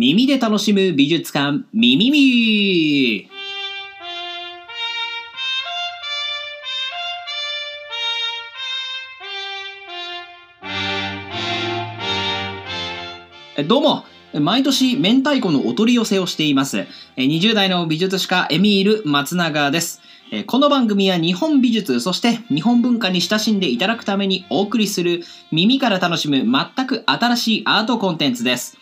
耳で楽しむ美術館ミミミどうも毎年明太子のお取り寄せをしています。20代の美術史家エミール松永です。この番組は日本美術そして日本文化に親しんでいただくためにお送りする耳から楽しむ全く新しいアートコンテンツです。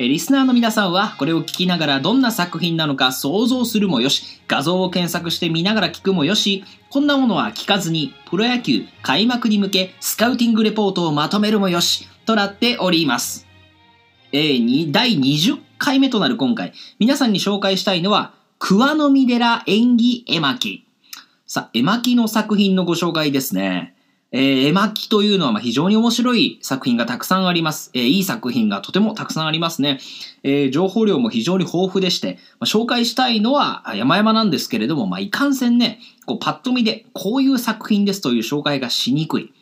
えリスナーの皆さんはこれを聞きながらどんな作品なのか想像するもよし、画像を検索して見ながら聞くもよし、こんなものは聞かずにプロ野球開幕に向けスカウティングレポートをまとめるもよし、となっております。えー、第20回目となる今回、皆さんに紹介したいのは、桑の実寺演技絵巻。さあ、絵巻の作品のご紹介ですね。えー、絵巻というのはま非常に面白い作品がたくさんあります。えー、いい作品がとてもたくさんありますね。えー、情報量も非常に豊富でして、まあ、紹介したいのは山々なんですけれども、まあ、いかんせんね、こうパッと見でこういう作品ですという紹介がしにくい。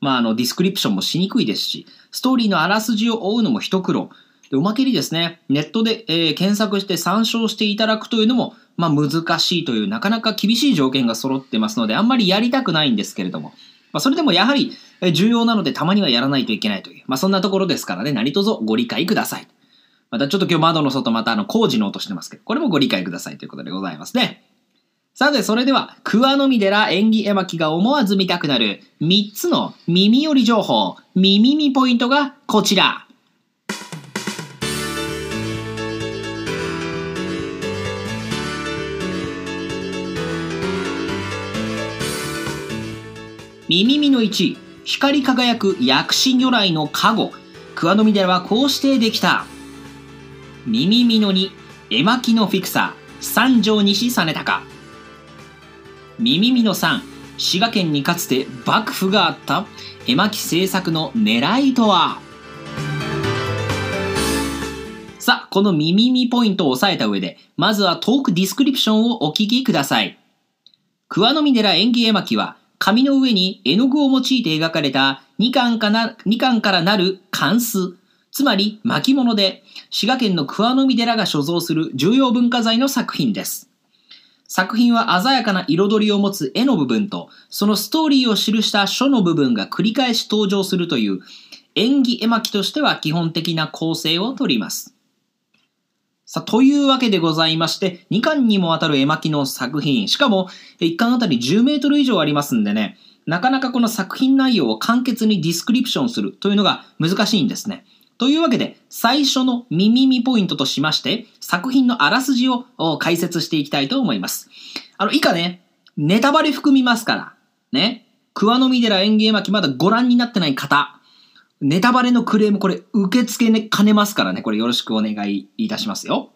まあ、あの、ディスクリプションもしにくいですし、ストーリーのあらすじを追うのも一苦労。でおまけにですね、ネットで、えー、検索して参照していただくというのも、まあ、難しいという、なかなか厳しい条件が揃ってますので、あんまりやりたくないんですけれども、まあ、それでもやはり重要なのでたまにはやらないといけないという、まあ、そんなところですからね、何卒ご理解ください。またちょっと今日窓の外またあの工事の音してますけど、これもご理解くださいということでございますね。さて、それでは、桑の実寺縁起絵巻が思わず見たくなる3つの耳寄り情報、耳見ポイントがこちら。耳見の1、光り輝く薬師如来の加護。桑実寺はこうしてできた。耳見の2、絵巻のフィクサー、三条西実隆。耳見の3、滋賀県にかつて幕府があった絵巻制作の狙いとは？さあ、この耳見ポイントを押さえた上で、まずはトークディスクリプションをお聞きください。桑の実寺縁起絵巻は、紙の上に絵の具を用いて描かれた2巻かな2巻からなる関数、つまり巻物で、滋賀県の桑の実寺が所蔵する重要文化財の作品です。作品は鮮やかな彩りを持つ絵の部分と、そのストーリーを記した書の部分が繰り返し登場するという、演技絵巻としては基本的な構成をとります。さあ、というわけでございまして、2巻にもわたる絵巻の作品、しかも1巻あたり10メートル以上ありますんでね、なかなかこの作品内容を簡潔にディスクリプションするというのが難しいんですね。というわけで、最初の耳見ポイントとしまして、作品のあらすじを解説していきたいと思います。あの、以下ね、ネタバレ含みますから、ね、桑の実寺園芸巻まだご覧になってない方、ネタバレのクレームこれ受け付け、ね、かねますからね、これよろしくお願いいたしますよ。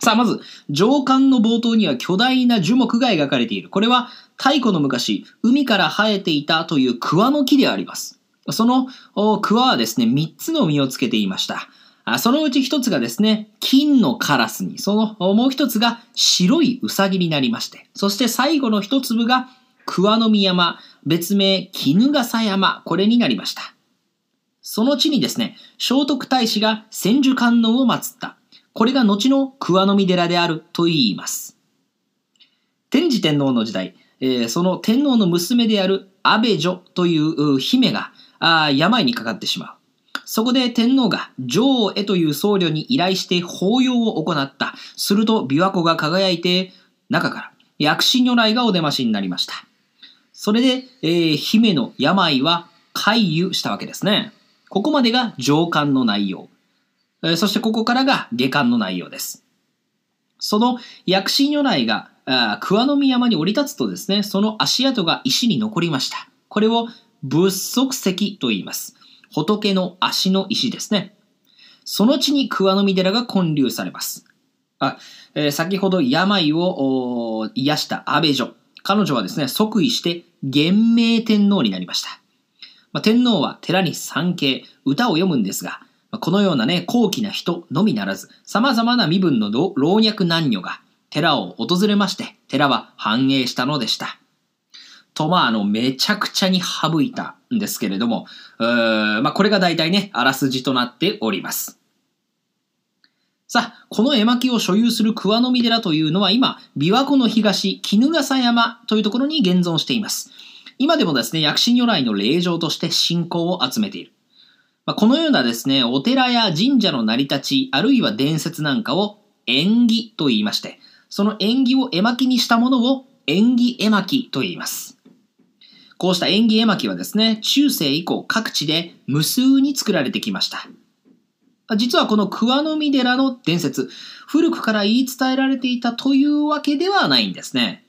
さあ、まず、上巻の冒頭には巨大な樹木が描かれている。これは、太古の昔、海から生えていたという桑の木であります。その桑はですね、3つの実をつけていました。そのうち1つがですね、金のカラスに、そのもう1つが白いウサギになりまして、そして最後の1粒が桑の実山、別名絹笠山、これになりました。その地にですね、聖徳太子が千手観音を祀った。これが後の桑の実寺であると言います。天智天皇の時代、えー、その天皇の娘である安倍女という姫があ病にかかってしまう。そこで天皇が女王へという僧侶に依頼して法要を行った。すると琵琶湖が輝いて、中から薬師如来がお出ましになりました。それで、えー、姫の病は回遊したわけですね。ここまでが上巻の内容。そしてここからが下巻の内容です。その薬師如来が桑の宮山に降り立つとですね、その足跡が石に残りました。これを仏足石と言います。仏の足の石ですね。その地に桑の実寺が建立されます。あえー、先ほど病を癒した安倍女。彼女はですね、即位して元明天皇になりました。まあ、天皇は寺に参詣、歌を読むんですが、このようなね、高貴な人のみならず、様々な身分の老若男女が寺を訪れまして、寺は繁栄したのでした。と、まあ、あの、めちゃくちゃに省いたんですけれども、うまあ、これが大体ね、あらすじとなっております。さあ、この絵巻を所有する桑の実寺というのは今、琵琶湖の東、絹笠山というところに現存しています。今でもですね、薬師如来の霊場として信仰を集めている。まあ、このようなですね、お寺や神社の成り立ち、あるいは伝説なんかを縁起と言いまして、その縁起を絵巻にしたものを縁起絵巻と言います。こうした縁起絵巻はですね、中世以降各地で無数に作られてきました。実はこの桑の実寺の伝説、古くから言い伝えられていたというわけではないんですね。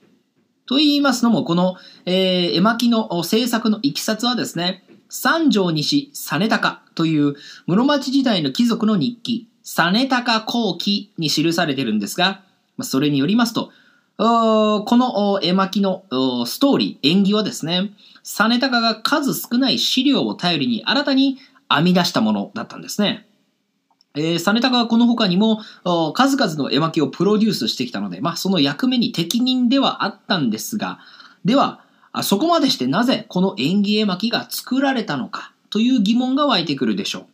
と言いますのも、この、えー、絵巻の制作のいきさつはですね、三条西実高という室町時代の貴族の日記、実高後期に記されてるんですが、それによりますと、この絵巻のストーリー、演技はですね、実高が数少ない資料を頼りに新たに編み出したものだったんですね。えー、実高はこの他にも数々の絵巻をプロデュースしてきたので、まあ、その役目に適任ではあったんですが、では、そこまでしてなぜこの縁起絵巻が作られたのかという疑問が湧いてくるでしょう。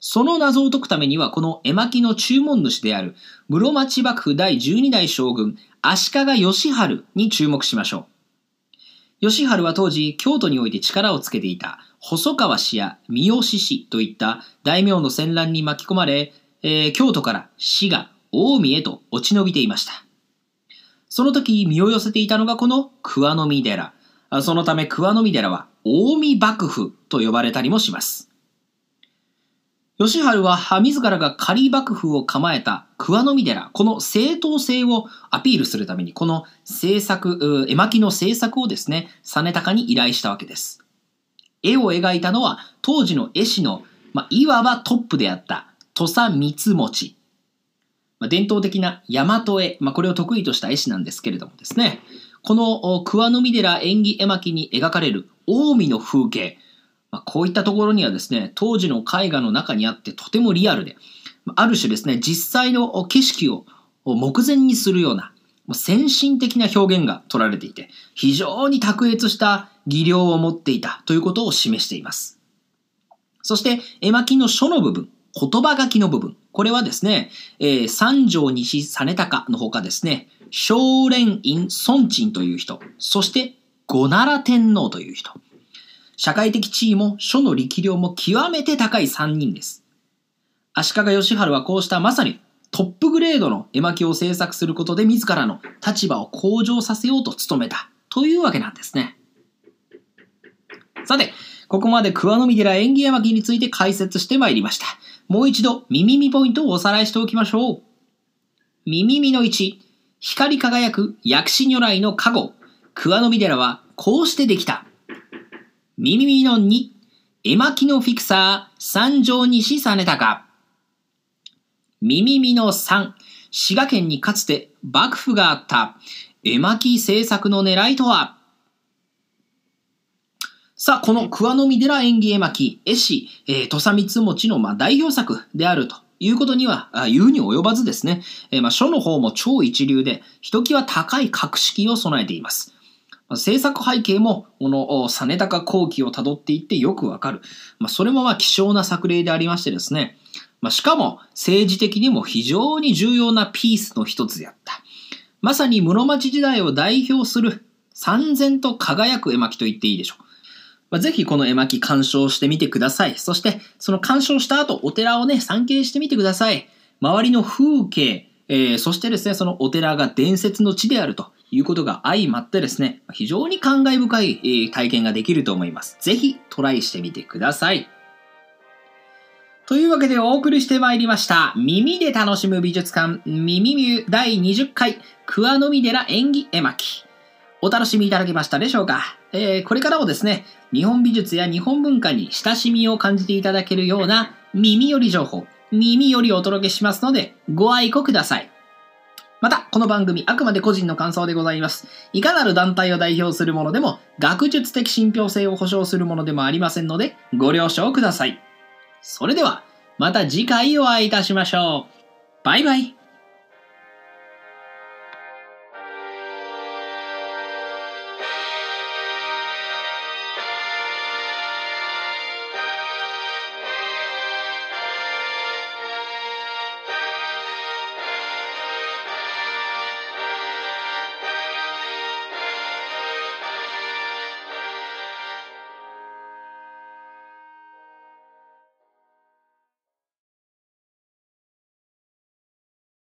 その謎を解くためには、この絵巻の注文主である室町幕府第12代将軍足利義治に注目しましょう。義治は当時、京都において力をつけていた細川氏や三好氏といった大名の戦乱に巻き込まれ、えー、京都から滋賀、近江へと落ち延びていました。その時身を寄せていたのがこの桑の実寺。そのため桑の実寺は近江幕府と呼ばれたりもします。吉治は自らが仮幕府を構えた桑の実寺、この正当性をアピールするために、この制作、絵巻の制作をですね、実高に依頼したわけです。絵を描いたのは当時の絵師の、まあ、いわばトップであった土佐光持。まあ、伝統的な大和絵、まあ、これを得意とした絵師なんですけれどもですね、この桑の実寺縁起絵巻に描かれる近江の風景、まあ、こういったところにはですね、当時の絵画の中にあってとてもリアルで、ある種ですね、実際の景色を目前にするような、先進的な表現が取られていて、非常に卓越した技量を持っていたということを示しています。そして、絵巻の書の部分、言葉書きの部分、これはですね、えー、三条西実高のほかですね、少蓮院孫鎮という人、そして五奈良天皇という人。社会的地位も書の力量も極めて高い3人です。足利義治はこうしたまさにトップグレードの絵巻を制作することで自らの立場を向上させようと努めたというわけなんですね。さて、ここまで桑の実寺縁起絵巻について解説してまいりました。もう一度、耳見ポイントをおさらいしておきましょう。耳見の1、光り輝く薬師如来の加護。桑の実寺はこうしてできた。耳見の2、絵巻のフィクサー、三条西実高。耳見の3、滋賀県にかつて幕府があった。絵巻制作の狙いとは？さあ、この桑の実寺縁起絵巻、絵師、えー、土佐三持の、まあ、代表作であるということには言うに及ばずですね、えー、まあ、書の方も超一流で、ひときわ高い格式を備えています。まあ、制作背景も、この実高後期をたどっていってよくわかる。まあ、それもまあ希少な作例でありましてですね、まあ、しかも政治的にも非常に重要なピースの一つであった。まさに室町時代を代表する三千と輝く絵巻と言っていいでしょう。まあ、ぜひこの絵巻鑑賞してみてください。そして、その鑑賞した後、お寺をね、参詣してみてください。周りの風景、えー、そしてですね、そのお寺が伝説の地であるということが相まってですね、非常に感慨深い、えー、体験ができると思います。ぜひトライしてみてください。というわけでお送りしてまいりました。耳で楽しむ美術館、耳ミュ第20回、桑の実寺演技絵巻。お楽しみいただけましたでしょうか、えー、これからもですね、日本美術や日本文化に親しみを感じていただけるような耳寄り情報、耳よりお届けしますので、ご愛顧ください。また、この番組、あくまで個人の感想でございます。いかなる団体を代表するものでも、学術的信憑性を保証するものでもありませんので、ご了承ください。それでは、また次回お会いいたしましょう。バイバイ。